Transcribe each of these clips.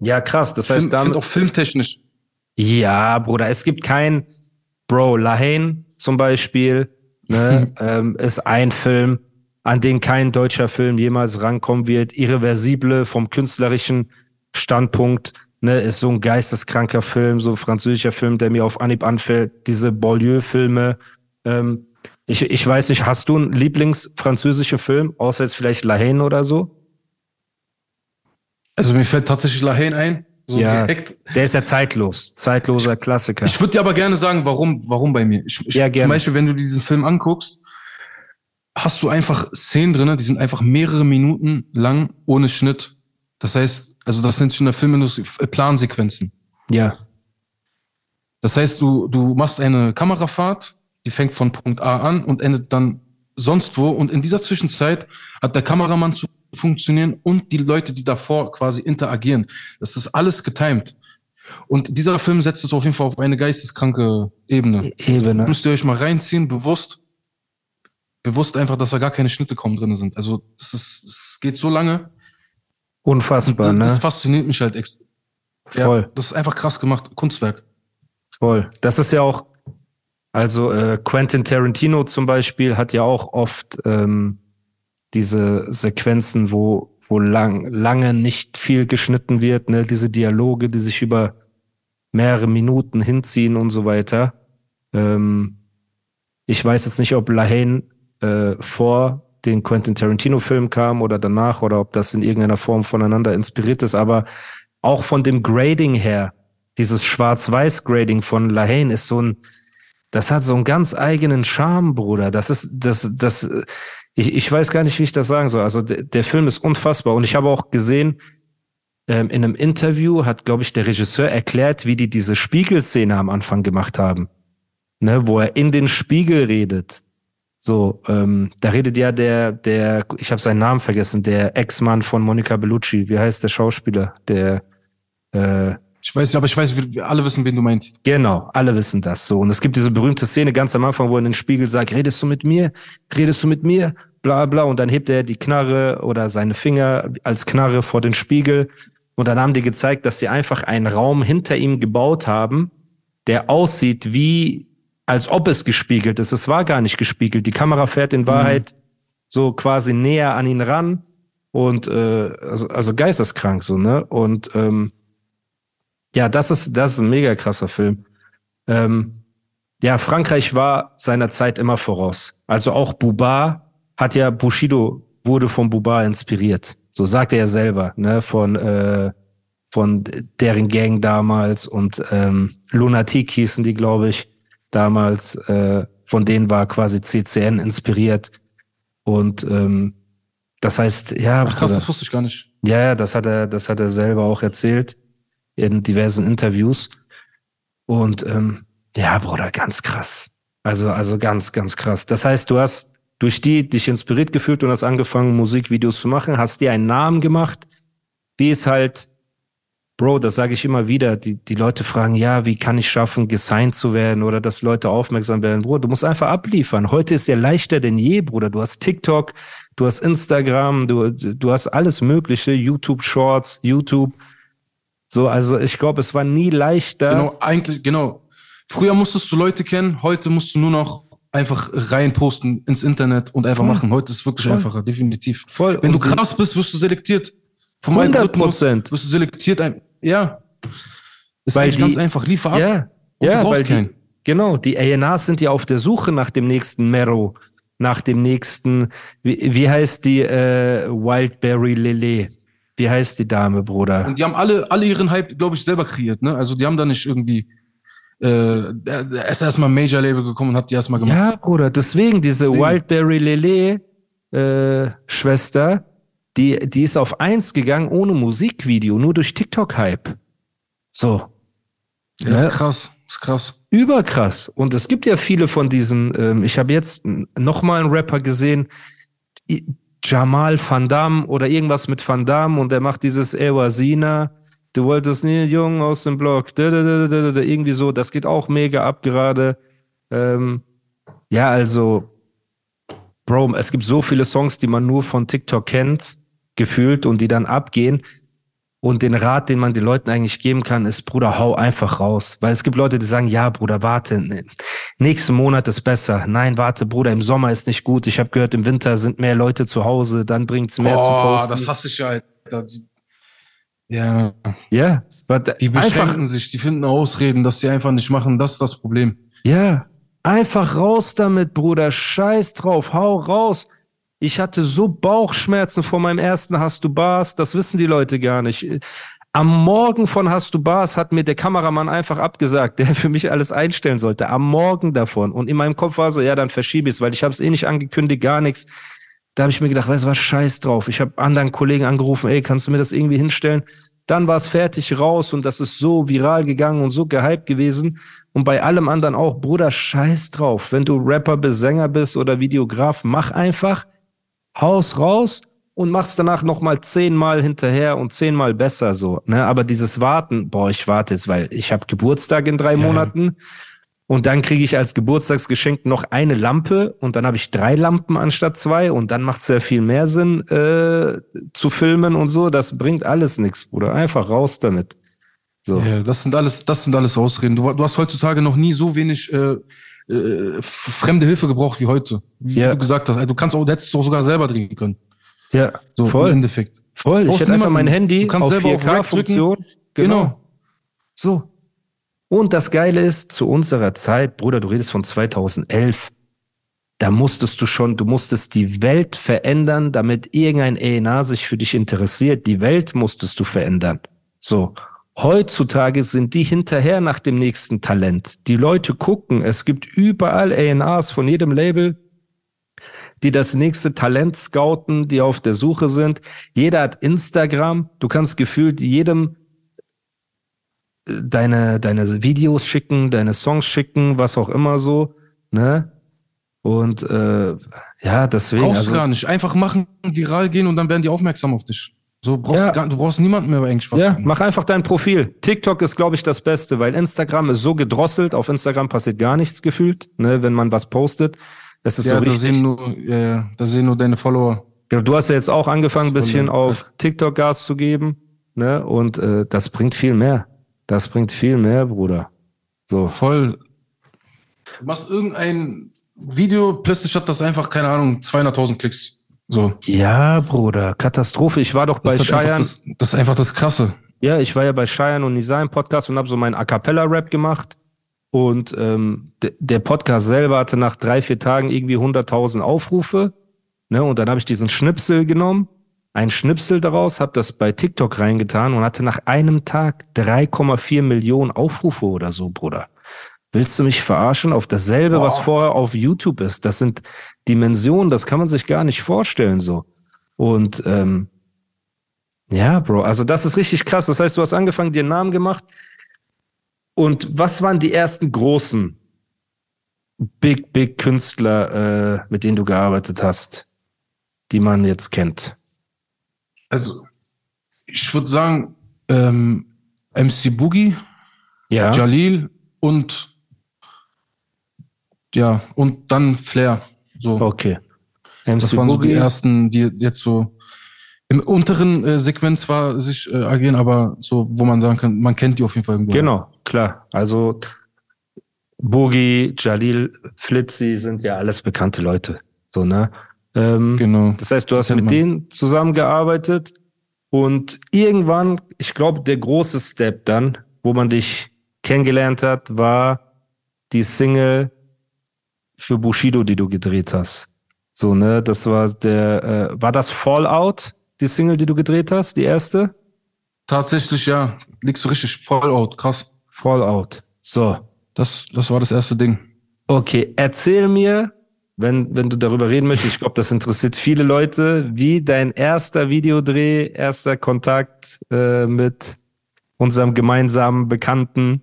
Ja, krass. Das Film, heißt, damit, auch filmtechnisch. ja, Bruder, es gibt kein Bro, Lahane zum Beispiel, ne, ähm, ist ein Film, an den kein deutscher Film jemals rankommen wird. Irreversible vom künstlerischen Standpunkt, ne, ist so ein geisteskranker Film, so ein französischer Film, der mir auf Anhieb anfällt. Diese Beaulieu-Filme. Ähm, ich, ich weiß nicht, hast du einen Lieblingsfranzösischen Film, außer jetzt vielleicht Lahane oder so? Also mir fällt tatsächlich Lahane ein. So ja, direkt. der ist ja zeitlos, zeitloser Klassiker. Ich würde dir aber gerne sagen, warum, warum bei mir. Ich, ich, Ja, gerne. Zum Beispiel, wenn du diesen Film anguckst, hast du einfach Szenen drinne, die sind einfach mehrere Minuten lang ohne Schnitt. Das heißt, also das nennt sich in der Filmindustrie äh, Plansequenzen. ja, Das heißt, du, du machst eine Kamerafahrt, die fängt von Punkt A an und endet dann sonst wo. Und in dieser Zwischenzeit hat der Kameramann zu funktionieren und die Leute, die davor quasi interagieren. Das ist alles getimed. Und dieser Film setzt es auf jeden Fall auf eine geisteskranke Ebene. Ebene. Müsst ihr euch mal reinziehen, bewusst. Bewusst einfach, dass da gar keine Schnitte kaum drin sind. Also, es ist, es geht so lange. unfassbar, das, ne? das fasziniert mich halt extra. Voll. Ja, das ist einfach krass gemacht. Kunstwerk. Voll. Das ist ja auch, also äh, Quentin Tarantino zum Beispiel hat ja auch oft ähm, diese Sequenzen, wo, wo lang, lange nicht viel geschnitten wird, ne? diese Dialoge, die sich über mehrere Minuten hinziehen und so weiter. Ähm, ich weiß jetzt nicht, ob Lahane äh, vor den Quentin Tarantino-Film kam oder danach oder ob das in irgendeiner Form voneinander inspiriert ist, aber auch von dem Grading her, dieses Schwarz-Weiß-Grading von Lahane ist so ein, das hat so einen ganz eigenen Charme, Bruder. Das ist, das, das, ich, ich weiß gar nicht, wie ich das sagen soll. Also der, der Film ist unfassbar. Und ich habe auch gesehen, ähm, in einem Interview hat, glaube ich, der Regisseur erklärt, wie die diese Spiegelszene am Anfang gemacht haben. Ne, wo er in den Spiegel redet. So, ähm, da redet ja der, der, ich habe seinen Namen vergessen, der Ex-Mann von Monica Bellucci. Wie heißt der Schauspieler? Der, äh, Ich weiß nicht, aber ich weiß, wir, alle wissen, wen du meinst. Genau, alle wissen das so. Und es gibt diese berühmte Szene ganz am Anfang, wo er in den Spiegel sagt, redest du mit mir? Redest du mit mir? Bla bla. Und dann hebt er die Knarre oder seine Finger als Knarre vor den Spiegel. Und dann haben die gezeigt, dass sie einfach einen Raum hinter ihm gebaut haben, der aussieht wie, als ob es gespiegelt ist. Es war gar nicht gespiegelt. Die Kamera fährt in Wahrheit so quasi näher an ihn ran. Und äh, also, also geisteskrank so, ne? Und ähm, ja, das ist, das ist ein mega krasser Film. Ähm, ja, Frankreich war seiner Zeit immer voraus. Also auch Buba hat ja, Bushido wurde von Buba inspiriert. So sagt er ja selber, ne, von, äh, von deren Gang damals und ähm, Lunatic hießen die, glaube ich, damals. Äh, von denen war quasi CCN inspiriert. Und ähm, das heißt, ja, Ach krass, das wusste ich gar nicht. Ja, ja, das hat er, das hat er selber auch erzählt in diversen Interviews. Und ähm, ja, Bruder, ganz krass. Also, also ganz, ganz krass. Das heißt, du hast durch die dich inspiriert gefühlt und hast angefangen, Musikvideos zu machen, hast dir einen Namen gemacht, wie es halt, Bro, das sage ich immer wieder, die, die Leute fragen, ja, wie kann ich schaffen, gesigned zu werden oder dass Leute aufmerksam werden? Bruder, du musst einfach abliefern. Heute ist ja leichter denn je, Bruder. Du hast TikTok, du hast Instagram, du, du hast alles Mögliche, YouTube Shorts, YouTube. So, also ich glaube, es war nie leichter. Genau, eigentlich, genau. Früher musstest du Leute kennen, heute musst du nur noch einfach reinposten ins Internet und einfach Voll. machen. Heute ist es wirklich Voll. einfacher, definitiv. Voll. Wenn du Und- krass bist, wirst du selektiert. Vom 100 Algorithmus Prozent. Wirst du selektiert. Ja. Ist Weil die- ganz einfach. Liefer ab. Ja, du ja, weil die, keinen. genau, die A&Rs sind ja auf der Suche nach dem nächsten Mero, nach dem nächsten, wie, wie heißt die äh, Wildberry Lele? Wie heißt die Dame, Bruder? Und die haben alle, alle ihren Hype, glaube ich, selber kreiert. Ne? Also die haben da nicht irgendwie äh, ist erstmal ein Major-Label gekommen und hat die erstmal gemacht. Ja, Bruder, deswegen diese Deswegen. Wildberry Lele äh, Schwester, die, die ist auf eins gegangen ohne Musikvideo, nur durch TikTok-Hype. So. Ja, ist krass, ist krass. Überkrass. Und es gibt ja viele von diesen, ähm, ich habe jetzt nochmal einen Rapper gesehen, Jamal Van Damme oder irgendwas mit Van Damme und der macht dieses Ewasina. Du wolltest nie jung aus dem Block. Irgendwie so, das geht auch mega ab gerade. Ähm, ja, also, Bro, es gibt so viele Songs, die man nur von TikTok kennt, gefühlt und die dann abgehen. Und den Rat, den man den Leuten eigentlich geben kann, ist, Bruder, hau einfach raus. Weil es gibt Leute, die sagen, ja, Bruder, warte, nächsten Monat ist besser. Nein, warte, Bruder, im Sommer ist nicht gut. Ich habe gehört, im Winter sind mehr Leute zu Hause, dann bringt's mehr oh, zu posten. das hasse ich ja, Alter. Ja. Ja. Die beschränken einfach, sich, die finden Ausreden, dass sie einfach nicht machen. Das ist das Problem. Ja. Einfach raus damit, Bruder. Scheiß drauf. Hau raus. Ich hatte so Bauchschmerzen vor meinem ersten Hast du Bars, das wissen die Leute gar nicht. Am Morgen von Hast du Bars hat mir der Kameramann einfach abgesagt, der für mich alles einstellen sollte. Am Morgen davon. Und in meinem Kopf war so, ja, dann verschiebe ich es, weil ich habe es eh nicht angekündigt, gar nichts. Da habe ich mir gedacht, weißt du was, scheiß drauf. Ich habe anderen Kollegen angerufen, ey, kannst du mir das irgendwie hinstellen? Dann war es fertig raus und das ist so viral gegangen und so gehypt gewesen. Und bei allem anderen auch, Bruder, scheiß drauf. Wenn du Rapper bist, Sänger bist oder Videograf, mach einfach haus raus und machst danach nochmal zehnmal hinterher und zehnmal besser so. Ne? Aber dieses Warten, boah, ich warte jetzt, weil ich habe Geburtstag in drei ja. Monaten und dann kriege ich als Geburtstagsgeschenk noch eine Lampe und dann habe ich drei Lampen anstatt zwei und dann macht es ja viel mehr Sinn äh, zu filmen und so. Das bringt alles nichts, Bruder. Einfach raus damit. So. Ja, das sind alles, das sind alles Ausreden. Du, du hast heutzutage noch nie so wenig äh, äh, fremde Hilfe gebraucht wie heute. Wie ja. du gesagt hast. Also du kannst auch, du hättest auch sogar selber drehen können. Ja, so voll. Im Endeffekt. Voll. Ich hätte einfach mein Handy du kannst auf 4K-Funktion. Genau. genau. So. Und das Geile ist, zu unserer Zeit, Bruder, du redest von 2011, da musstest du schon, du musstest die Welt verändern, damit irgendein ENA sich für dich interessiert. Die Welt musstest du verändern. So. Heutzutage sind die hinterher nach dem nächsten Talent. Die Leute gucken, es gibt überall ANAs von jedem Label, die das nächste Talent scouten, die auf der Suche sind. Jeder hat Instagram. Du kannst gefühlt jedem äh, deine, deine Videos schicken, deine Songs schicken, was auch immer so, ne? Und äh, ja, deswegen. Brauchst also, gar nicht. Einfach machen, viral gehen und dann werden die aufmerksam auf dich. So brauchst ja. du, gar, du brauchst niemanden mehr bei eigentlich was. Ja, mach einfach dein Profil. TikTok ist, glaube ich, das Beste, weil Instagram ist so gedrosselt. Auf Instagram passiert gar nichts gefühlt, ne, wenn man was postet. Das ist ja, so richtig. Da sehen nur, ja, da sehen nur deine Follower. Ja, du hast ja jetzt auch angefangen, ein bisschen auf TikTok Gas zu geben, ne? Und äh, das bringt viel mehr. Das bringt viel mehr, Bruder. So. Voll. Du machst irgendein Video, plötzlich hat das einfach, keine Ahnung, 200.000 Klicks. So. Ja, Bruder, Katastrophe. Ich war doch bei Cheyenne. Das, das, ist einfach das Krasse. Ja, ich war ja bei Cheyenne und Nisa im Podcast und habe so meinen A Cappella-Rap gemacht. Und ähm, der Podcast selber hatte nach drei, vier Tagen irgendwie 100.000 Aufrufe. Ne? Und dann habe ich diesen Schnipsel genommen, ein Schnipsel daraus, habe das bei TikTok reingetan und hatte nach einem Tag 3,4 Millionen Aufrufe oder so, Bruder. Willst du mich verarschen? Auf dasselbe, Boah. was vorher auf YouTube ist. Das sind Dimensionen, das kann man sich gar nicht vorstellen so. Und ähm, ja, Bro, also das ist richtig krass. Das heißt, du hast angefangen, dir einen Namen gemacht. Und was waren die ersten großen Big, Big Künstler, äh, mit denen du gearbeitet hast, die man jetzt kennt? Also, ich würde sagen, ähm, MC Boogie, ja. Jalil und ja, und dann Flair. So. Okay. MC das waren so die ersten, die jetzt so im unteren äh, Segment zwar sich äh, agieren, aber so, wo man sagen kann, man kennt die auf jeden Fall irgendwo. Genau, klar. Also Boogie, Jalil, Flitzy sind ja alles bekannte Leute. So, ne? Ähm, genau. Das heißt, du hast mit man. denen zusammengearbeitet und irgendwann, ich glaube, der große Step dann, wo man dich kennengelernt hat, war die Single für Bushido, die du gedreht hast. So, ne, das war der, äh, war das Fallout, die Single, die du gedreht hast, die erste? Tatsächlich, ja. Liegst du richtig. Fallout, krass. Fallout. So. Das, das war das erste Ding. Okay, erzähl mir, wenn, wenn du darüber reden möchtest, ich glaube, das interessiert viele Leute, wie dein erster Videodreh, erster Kontakt äh, mit unserem gemeinsamen Bekannten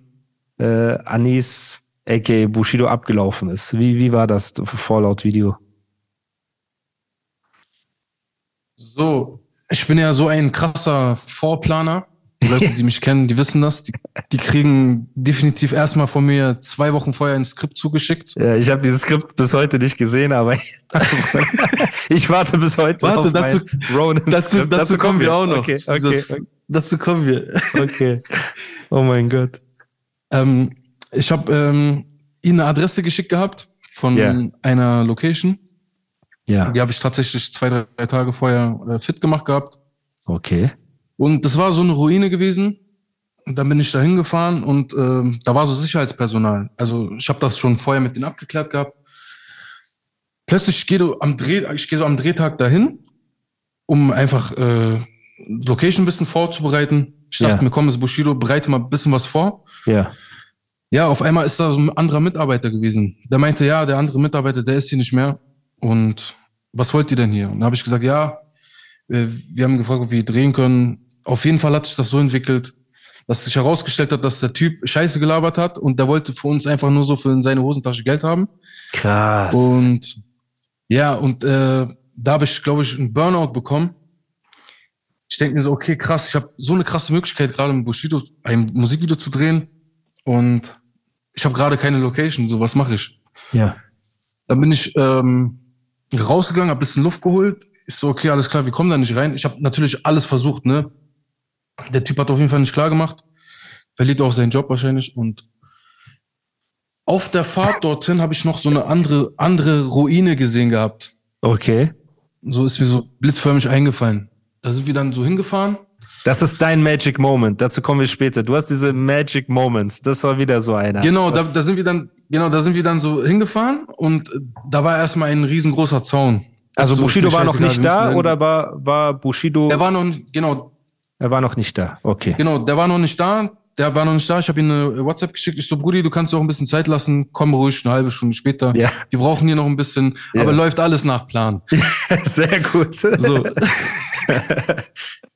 äh, Anis, aka Bushido, abgelaufen ist. Wie, wie war das Fallout-Video? So, ich bin ja so ein krasser Vorplaner. Die Leute, die mich kennen, die wissen das. Die, die kriegen definitiv erstmal von mir zwei Wochen vorher ein Skript zugeschickt. Ja, ich habe dieses Skript bis heute nicht gesehen, aber ich warte bis heute Warte, auf dazu, Ronan dazu, dazu, dazu, kommen wir auch noch. Okay, okay, Dieses, okay. Dazu kommen wir. Okay. Oh mein Gott. Ähm, ich habe ähm, ihnen eine Adresse geschickt gehabt von yeah. einer Location. Ja. Die habe ich tatsächlich zwei, drei Tage vorher äh, fit gemacht gehabt. Okay. Und das war so eine Ruine gewesen. Und dann bin ich da hingefahren und äh, da war so Sicherheitspersonal. Also ich habe das schon vorher mit denen abgeklärt gehabt. Plötzlich ich gehe am Dreh, ich gehe so am Drehtag dahin, um einfach äh, Location ein bisschen vorzubereiten. Ich dachte ja. mir, komm, ist Bushido, bereite mal ein bisschen was vor. Ja. Ja, auf einmal ist da so ein anderer Mitarbeiter gewesen. Der meinte, ja, der andere Mitarbeiter, der ist hier nicht mehr. Und was wollt ihr denn hier? Und da habe ich gesagt, ja, äh, wir haben gefragt, ob wir drehen können. Auf jeden Fall hat sich das so entwickelt, dass sich herausgestellt hat, dass der Typ Scheiße gelabert hat und der wollte für uns einfach nur so für seine Hosentasche Geld haben. Krass. Und ja, und äh, da habe ich, glaube ich, einen Burnout bekommen. Ich denke mir so, okay, krass, ich habe so eine krasse Möglichkeit, gerade im Bushido ein Musikvideo zu drehen und ich habe gerade keine Location, so was mache ich? Ja. Dann bin ich ähm, rausgegangen, habe bisschen Luft geholt. Ich so, okay, alles klar, wir kommen da nicht rein. Ich habe natürlich alles versucht, ne? Der Typ hat auf jeden Fall nicht klar gemacht. Verliert auch seinen Job wahrscheinlich. Und auf der Fahrt dorthin habe ich noch so eine andere, andere Ruine gesehen gehabt. Okay. So ist mir so blitzförmig eingefallen. Da sind wir dann so hingefahren. Das ist dein Magic Moment. Dazu kommen wir später. Du hast diese Magic Moments. Das war wieder so einer. Genau, da, da sind wir dann, genau, da sind wir dann so hingefahren und da war erstmal ein riesengroßer Zaun. Also Bushido war noch nicht da oder war, war Bushido? Er war noch, genau, er war noch nicht da, okay. Genau, der war noch nicht da. Der war noch nicht da. Ich habe ihm eine WhatsApp geschickt. Ich so, Brudi, du kannst auch ein bisschen Zeit lassen. Komm ruhig eine halbe Stunde später. Ja. Wir brauchen hier noch ein bisschen. Ja. Aber läuft alles nach Plan. Sehr gut. So.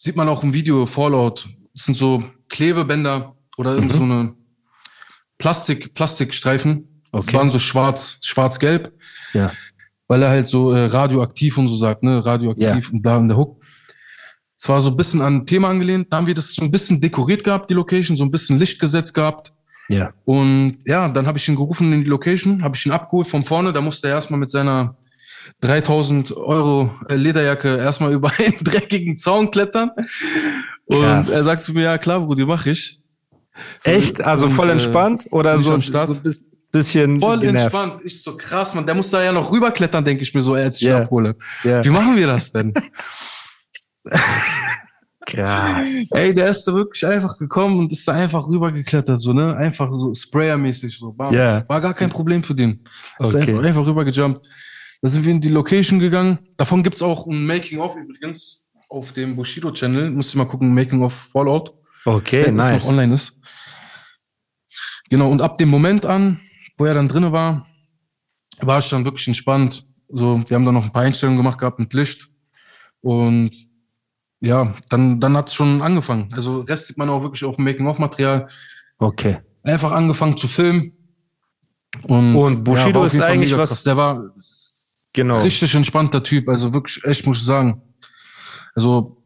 Sieht man auch im Video Fallout. Das sind so Klebebänder oder irgend mhm. so eine Plastik, Plastikstreifen. Okay. Das waren so schwarz, schwarz-gelb. Ja. Weil er halt so äh, radioaktiv und so sagt, ne, radioaktiv ja. und bla in der Hook. Es war so ein bisschen an ein Thema angelehnt. Da haben wir das so ein bisschen dekoriert gehabt, die Location, so ein bisschen Licht gesetzt gehabt. Ja. Und ja, dann habe ich ihn gerufen in die Location, habe ich ihn abgeholt von vorne. Da musste er erstmal mit seiner 3000 Euro äh, Lederjacke erstmal über einen dreckigen Zaun klettern. Und Krass. er sagt zu mir, ja klar, Brudi, mach ich. So, Echt? Also und, voll äh, entspannt oder so, so ein bisschen Voll genervt. entspannt. Ich so krass, man, der muss da ja noch rüberklettern, denke ich mir so, als ich yeah. abhole. Yeah. Wie machen wir das denn? Krass. Ey, der ist da wirklich einfach gekommen und ist da einfach rübergeklettert, so, ne? Einfach so Sprayer-mäßig, so. Bam. Yeah. War gar kein Problem für den. Ist okay. einfach, einfach rübergejumpt. Da sind wir in die Location gegangen. Davon gibt's auch ein Making-of übrigens auf dem Bushido-Channel. Musst du mal gucken, Making-of Fallout. Okay, wenn nice. Es noch online ist. Genau, und ab dem Moment an, wo er dann drinnen war, war ich dann wirklich entspannt. So, wir haben dann noch ein paar Einstellungen gemacht gehabt mit Licht. Und ja, dann, dann hat's schon angefangen. Also Rest sieht man auch wirklich auf dem Making-of-Material. Okay. Einfach angefangen zu filmen. Und, und Bushido ja, ist eigentlich was. Der war Genau. Richtig entspannter Typ, also wirklich, echt muss ich sagen. Also,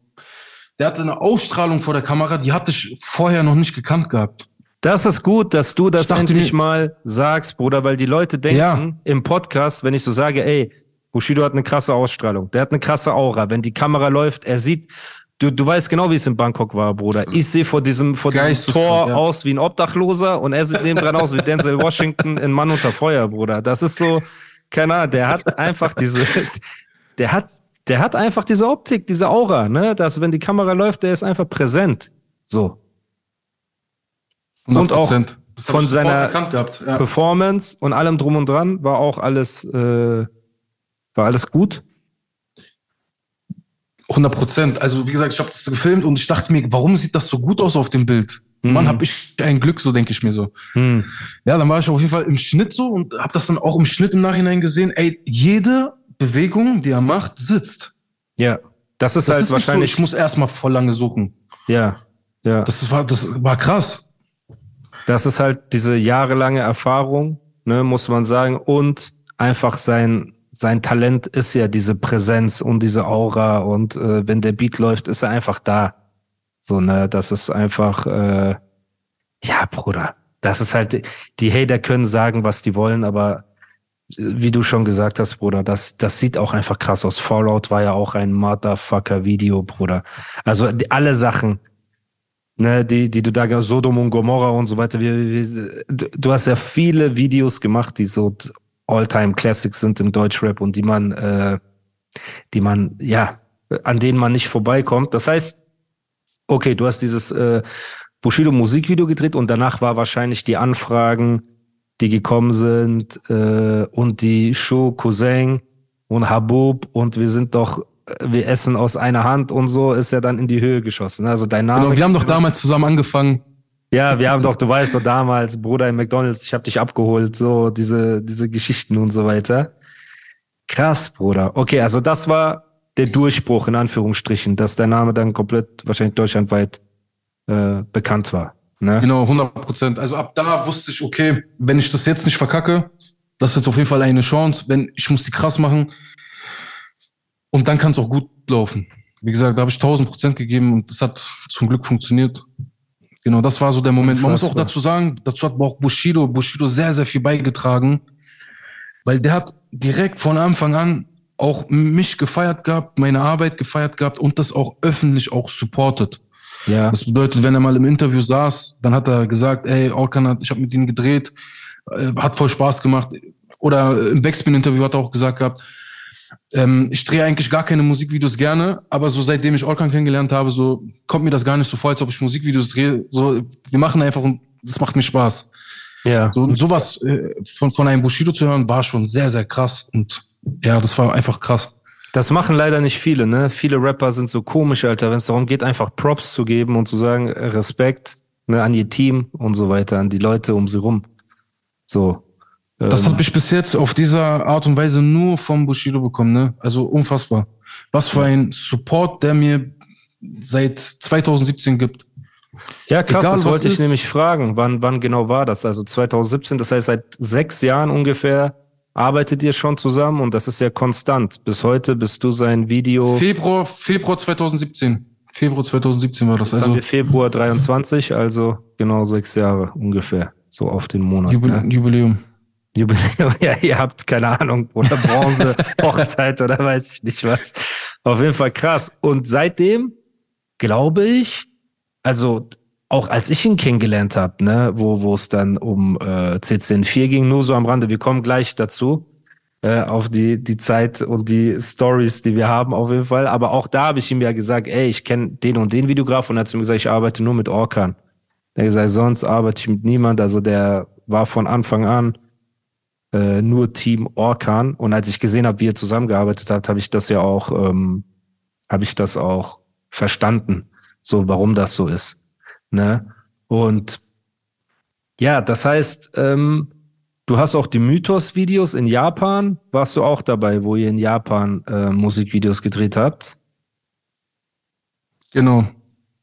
der hatte eine Ausstrahlung vor der Kamera, die hatte ich vorher noch nicht gekannt gehabt. Das ist gut, dass du das endlich mir- mal sagst, Bruder, weil die Leute denken Ja. im Podcast, wenn ich so sage, ey, Bushido hat eine krasse Ausstrahlung, der hat eine krasse Aura. Wenn die Kamera läuft, er sieht, du, du weißt genau, wie es in Bangkok war, Bruder. Ich sehe vor diesem, vor diesem Tor ja. aus wie ein Obdachloser und er sieht nebendran aus wie Denzel Washington in Mann unter Feuer, Bruder. Das ist so, keine Ahnung, der hat einfach diese, der hat, der hat einfach diese Optik, diese Aura, ne, dass wenn die Kamera läuft, der ist einfach präsent. So. Und auch 100%. Das hab von seiner. Ja. Performance und allem drum und dran war auch alles, äh, war alles gut. 100 Prozent. Also wie gesagt, ich habe das gefilmt und ich dachte mir, warum sieht das so gut aus auf dem Bild? Mhm. Mann, hab ich ein Glück, so denke ich mir so. Hm. Ja, dann war ich auf jeden Fall im Schnitt so und habe das dann auch im Schnitt im Nachhinein gesehen. Ey, jede Bewegung, die er macht, sitzt. Ja, das ist Das halt ist nicht so, wahrscheinlich, ich muss erstmal voll lange suchen. ja, ja. Das war, das war krass. Das ist halt diese jahrelange Erfahrung, ne, muss man sagen. Und einfach sein, sein Talent ist ja diese Präsenz und diese Aura. Und äh, wenn der Beat läuft, ist er einfach da. So, ne, das ist einfach, äh, ja, Bruder. Das ist halt, die Hater können sagen, was die wollen, aber äh, wie du schon gesagt hast, Bruder, das, das sieht auch einfach krass aus. Fallout war ja auch ein Motherfucker-Video, Bruder. Also die, alle Sachen, ne, die, die du da, Sodom und Gomorra und so weiter. Wir, du, du hast ja viele Videos gemacht, die so All-Time-Classics sind im Deutschrap und die man, äh, die man, ja, an denen man nicht vorbeikommt. Das heißt, okay, du hast dieses äh, Bushido Musikvideo gedreht und danach war wahrscheinlich die Anfragen, die gekommen sind äh, und die Show Cousin und Habub und wir sind doch, äh, wir essen aus einer Hand und so ist ja dann in die Höhe geschossen. Also dein Name. Genau, wir haben doch damals zusammen angefangen. Ja, wir haben doch, du weißt doch damals, Bruder im McDonalds, ich habe dich abgeholt, so diese, diese Geschichten und so weiter. Krass, Bruder. Okay, also das war der Durchbruch in Anführungsstrichen, dass der Name dann komplett wahrscheinlich deutschlandweit äh, bekannt war. Ne? Genau, 100 Prozent. Also ab da wusste ich, okay, wenn ich das jetzt nicht verkacke, das ist jetzt auf jeden Fall eine Chance, wenn ich muss die krass machen. Und dann kann es auch gut laufen. Wie gesagt, da habe ich 1000 Prozent gegeben und das hat zum Glück funktioniert. Genau, das war so der Moment. Man muss auch dazu sagen, dazu hat auch Bushido, Bushido sehr, sehr viel beigetragen, weil der hat direkt von Anfang an auch mich gefeiert gehabt, meine Arbeit gefeiert gehabt und das auch öffentlich auch supportet. Ja. Das bedeutet, wenn er mal im Interview saß, dann hat er gesagt, ey, Orkan hat, ich habe mit ihm gedreht, äh, hat voll Spaß gemacht. Oder im Backspin-Interview hat er auch gesagt gehabt, ähm, ich drehe eigentlich gar keine Musikvideos gerne, aber so seitdem ich Orkan kennengelernt habe, so kommt mir das gar nicht so vor, als ob ich Musikvideos drehe. So, wir machen einfach und das macht mir Spaß. Ja. So, und sowas äh, von, von einem Bushido zu hören, war schon sehr, sehr krass. Und ja, das war einfach krass. Das machen leider nicht viele, ne? Viele Rapper sind so komisch, Alter, wenn es darum geht, einfach Props zu geben und zu sagen, äh, Respekt ne, an ihr Team und so weiter, an die Leute um sie rum. So. Das ähm, habe ich bis jetzt auf dieser Art und Weise nur vom Bushido bekommen, ne? Also unfassbar. Was für ein Support, der mir seit 2017 gibt. Ja, krass, Egal, das wollte ich ist. nämlich fragen. Wann, wann genau war das? Also 2017, das heißt, seit sechs Jahren ungefähr arbeitet ihr schon zusammen und das ist ja konstant. Bis heute bist du sein Video. Februar, Februar 2017. Februar 2017 war das. Jetzt haben Also wir Februar 23, also genau sechs Jahre ungefähr. So auf den Monat. Jubil ne? Jubiläum. Jubiläum, ja, ihr habt keine Ahnung, oder Bronze, Hochzeit oder weiß ich nicht was. Auf jeden Fall krass. Und seitdem glaube ich, also auch als ich ihn kennengelernt habe, ne, wo wo es dann um äh, CCN4 ging, nur so am Rande, wir kommen gleich dazu, äh, auf die, die Zeit und die Stories, die wir haben auf jeden Fall. Aber auch da habe ich ihm ja gesagt, ey, ich kenne den und den Videograf und er hat zu mir gesagt, ich arbeite nur mit Orkan. Er hat gesagt, sonst arbeite ich mit niemand. Also der war von Anfang an äh, nur Team Orkan. Und als ich gesehen habe, wie ihr zusammengearbeitet habt, habe ich das ja auch, ähm, habe ich das auch verstanden, so warum das so ist. Ne? Und ja, das heißt, ähm, du hast auch die Mythos-Videos in Japan. Warst du auch dabei, wo ihr in Japan äh, Musikvideos gedreht habt? Genau.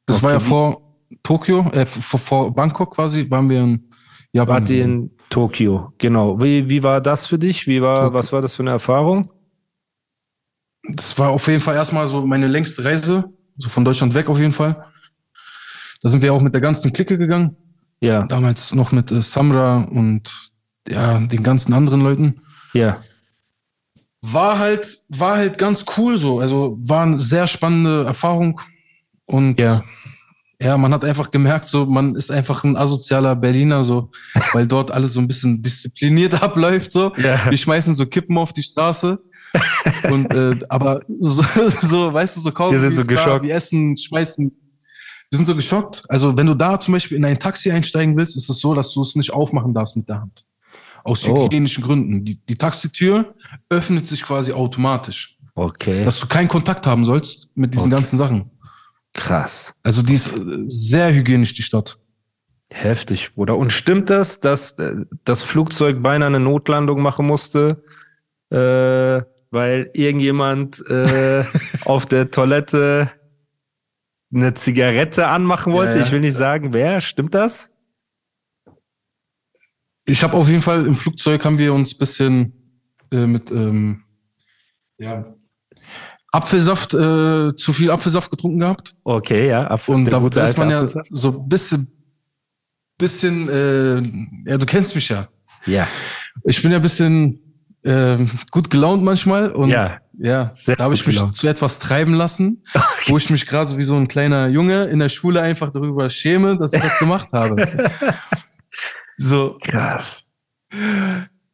Das Okay, war ja vor Tokio, äh, vor, vor Bangkok quasi, waren wir in Japan. Wart ihr in Tokio? Genau. Wie, wie war das für dich? Wie war, Tokio. was war das für eine Erfahrung? das war auf jeden Fall erstmal so meine längste Reise, so von Deutschland weg auf jeden Fall. Da sind wir auch mit der ganzen Clique gegangen. Ja, Damals noch mit äh, Samra und ja, den ganzen anderen Leuten. ja. War halt, war halt ganz cool so. Also war eine sehr spannende Erfahrung. Und Ja. ja, man hat einfach gemerkt, so, man ist einfach ein asozialer Berliner, so, weil dort alles so ein bisschen diszipliniert abläuft, so. Ja. Wir schmeißen so Kippen auf die Straße. und, äh, aber so, so, weißt du, so kaum. Wir sind so geschockt. Wir essen, schmeißen. Wir sind so geschockt. Also, wenn du da zum Beispiel in ein Taxi einsteigen willst, ist es so, dass du es nicht aufmachen darfst mit der Hand. Aus Oh. hygienischen Gründen. Die, die Taxitür öffnet sich quasi automatisch. Okay. Dass du keinen Kontakt haben sollst mit diesen Okay. ganzen Sachen. Krass. Also, die ist äh, sehr hygienisch, die Stadt. Heftig, Bruder. Und stimmt das, dass äh, das Flugzeug beinahe eine Notlandung machen musste, äh, weil irgendjemand äh, auf der Toilette eine Zigarette anmachen wollte? Ja, ja. Ich will nicht sagen, wer. Stimmt das? Ich habe auf jeden Fall im Flugzeug haben wir uns bisschen äh, mit ähm, ja, Apfelsaft, äh, zu viel Apfelsaft getrunken gehabt. Okay, ja. Apfel, Und da, da ist man ja Apfelsaft. so ein bisschen, bisschen äh, ja, du kennst mich ja. Ja, Ich bin ja ein bisschen ähm, gut gelaunt manchmal und Ja. ja, da habe ich mich gelaunt. zu etwas treiben lassen, wo ich mich gerade so wie so ein kleiner Junge in der Schule einfach darüber schäme, dass ich das gemacht habe. So, krass.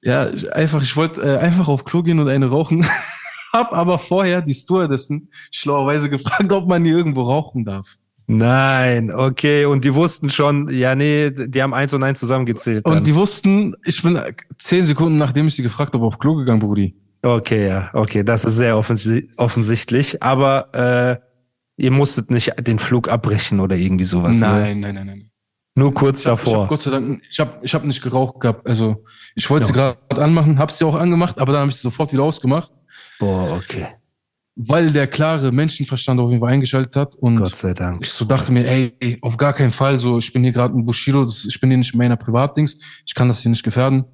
ja, einfach, ich wollte äh, einfach auf Klo gehen und eine rauchen. Hab aber vorher die Stewardessen schlauerweise gefragt, ob man hier irgendwo rauchen darf. Nein, okay. Und die wussten schon, ja, nee, die haben eins und eins zusammengezählt. dann. Und die wussten, ich bin zehn Sekunden, nachdem ich sie gefragt habe, auf Klo gegangen, Brudi. Okay, ja, okay, das ist sehr offensi offensichtlich. Aber äh, ihr musstet nicht den Flug abbrechen oder irgendwie sowas. Ne? Nein, nein, nein, nein. Nur kurz Ich habe davor. hab Gott sei Dank, ich habe ich hab nicht geraucht gehabt. Also ich wollte Ja. sie gerade anmachen, habe sie auch angemacht, aber dann habe ich sie sofort wieder ausgemacht, Boah, okay. Weil der klare Menschenverstand auf jeden Fall eingeschaltet hat. Und Gott sei Dank. ich so dachte mir, ey, ey, auf gar keinen Fall, so ich bin hier gerade ein Bushido, das, ich bin hier nicht in meiner Privatdings, ich kann das hier nicht gefährden.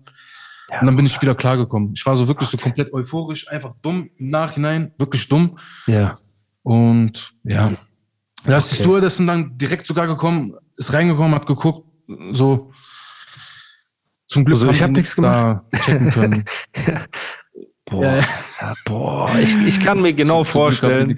und dann bin ich wieder klargekommen. Ich war so wirklich so komplett euphorisch, einfach dumm im Nachhinein, wirklich dumm. Ja. Und ja, da ist die Okay. Stewardessen dann direkt sogar gekommen, ist reingekommen, hat geguckt, so. Zum Glück Also, ich haben hab die nichts da checken können. Ja, ja. Alter, boah. Ich, ich kann mir genau vorstellen,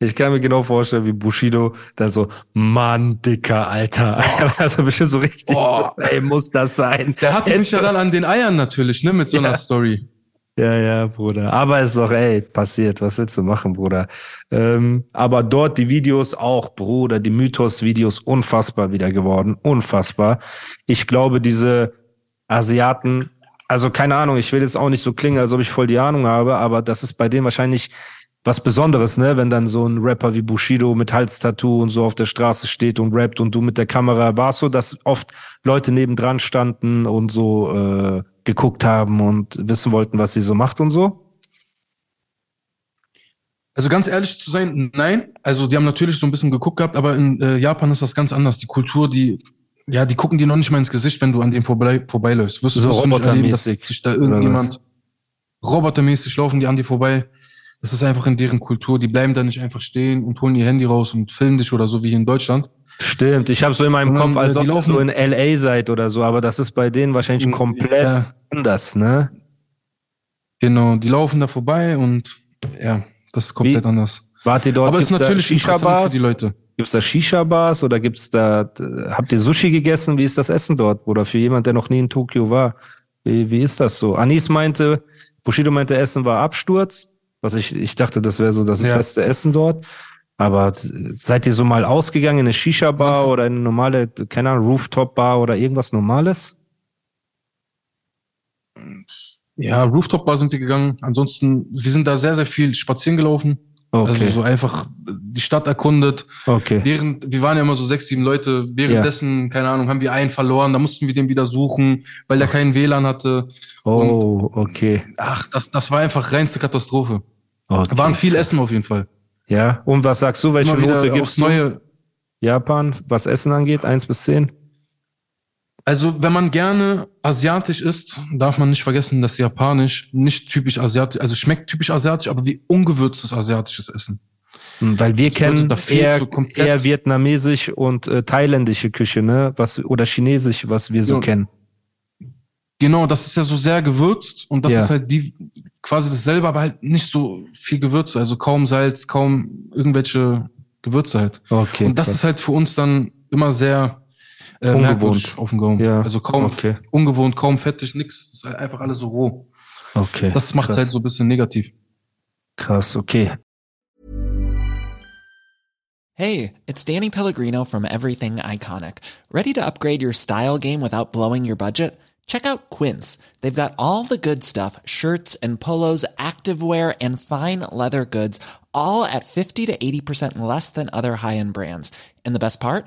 ich kann mir genau vorstellen, wie Bushido dann so, Mann, dicker Alter. Also bestimmt so richtig, Boah. so, ey, muss das sein. Der hatte mich ja dann an den Eiern natürlich, ne, mit so einer Ja. Story. Ja, ja, Bruder. Aber ist doch, ey, passiert. Was willst du machen, Bruder? Ähm, aber dort die Videos auch, Bruder, die Mythos-Videos unfassbar wieder geworden. Unfassbar. Ich glaube, diese Asiaten, also keine Ahnung, ich will jetzt auch nicht so klingen, als ob ich voll die Ahnung habe, aber das ist bei denen wahrscheinlich was Besonderes, ne? Wenn dann so ein Rapper wie Bushido mit Halstattoo und so auf der Straße steht und rappt und du mit der Kamera, war es so, dass oft Leute nebendran standen und so äh, geguckt haben und wissen wollten, was sie so macht und so? Also ganz ehrlich zu sein, nein. Also die haben natürlich so ein bisschen geguckt gehabt, aber in äh, Japan ist das ganz anders. Die Kultur, die, ja, die gucken dir noch nicht mal ins Gesicht, wenn du an dem vorbei, vorbeiläufst. Wirst, So du nicht erleben, dass robotermäßig, sich da irgendjemand robotermäßig laufen die an dir vorbei. Das ist einfach in deren Kultur. Die bleiben da nicht einfach stehen und holen ihr Handy raus und filmen dich oder so wie hier in Deutschland. Stimmt, ich habe so in meinem Kopf, als äh, ob die ihr laufen- so in LA seid oder so, aber das ist bei denen wahrscheinlich komplett ja. anders, ne? Genau, die laufen da vorbei und ja, das ist komplett Wie- anders. Wart ihr dort? Aber es ist natürlich interessant für die Leute. Gibt's da Shisha-Bars oder gibt's da, habt ihr Sushi gegessen? Wie ist das Essen dort? Oder für jemand, der noch nie in Tokio war? Wie, wie ist das so? Anis meinte, Bushido meinte, Essen war Absturz. Was ich, ich dachte, das wäre so das Ja. beste Essen dort. Aber seid ihr so mal ausgegangen in eine Shisha-Bar oder in eine normale, keine Ahnung, Rooftop-Bar oder irgendwas Normales? Ja, Rooftop-Bar sind wir gegangen. Ansonsten, wir sind da sehr, sehr viel spazieren gelaufen. Okay, Also so einfach die Stadt erkundet. okay. Während, wir waren ja immer so sechs, sieben Leute. Währenddessen, keine Ahnung, haben wir einen verloren. Da mussten wir den wieder suchen, weil der keinen WLAN hatte. Oh, okay. Ach, das, das war einfach reinste Katastrophe. okay. Waren viel Essen auf jeden Fall. Ja, und was sagst du? Welche Note gibst du? neue. Japan, was Essen angeht? Eins bis zehn? Also, wenn man gerne asiatisch isst, darf man nicht vergessen, dass Japanisch nicht typisch asiatisch, also schmeckt typisch asiatisch, aber wie ungewürztes asiatisches Essen. Hm, Weil wir Das kennen eher, so eher vietnamesisch und äh, thailändische Küche, ne? Was, oder chinesisch, was wir so Ja. kennen. Genau, das ist ja so sehr gewürzt und das Ja. ist halt die quasi dasselbe, aber halt nicht so viel Gewürze, also kaum Salz, kaum irgendwelche Gewürze halt. Okay. und das krass. ist halt für uns dann immer sehr äh, Ungewohnt. auf dem Gaumen. Ja, Also kaum okay. ungewohnt, kaum fettig, nix, ist halt einfach alles so roh. okay. Das macht krass. halt so ein bisschen negativ. krass, okay. Hey, it's Danny Pellegrino from Everything Iconic. Ready to upgrade your style game without blowing your budget? Check out Quince. They've got all the good stuff shirts and polos, activewear, and fine leather goods, all at 50 to 80% less than other high end brands. And the best part?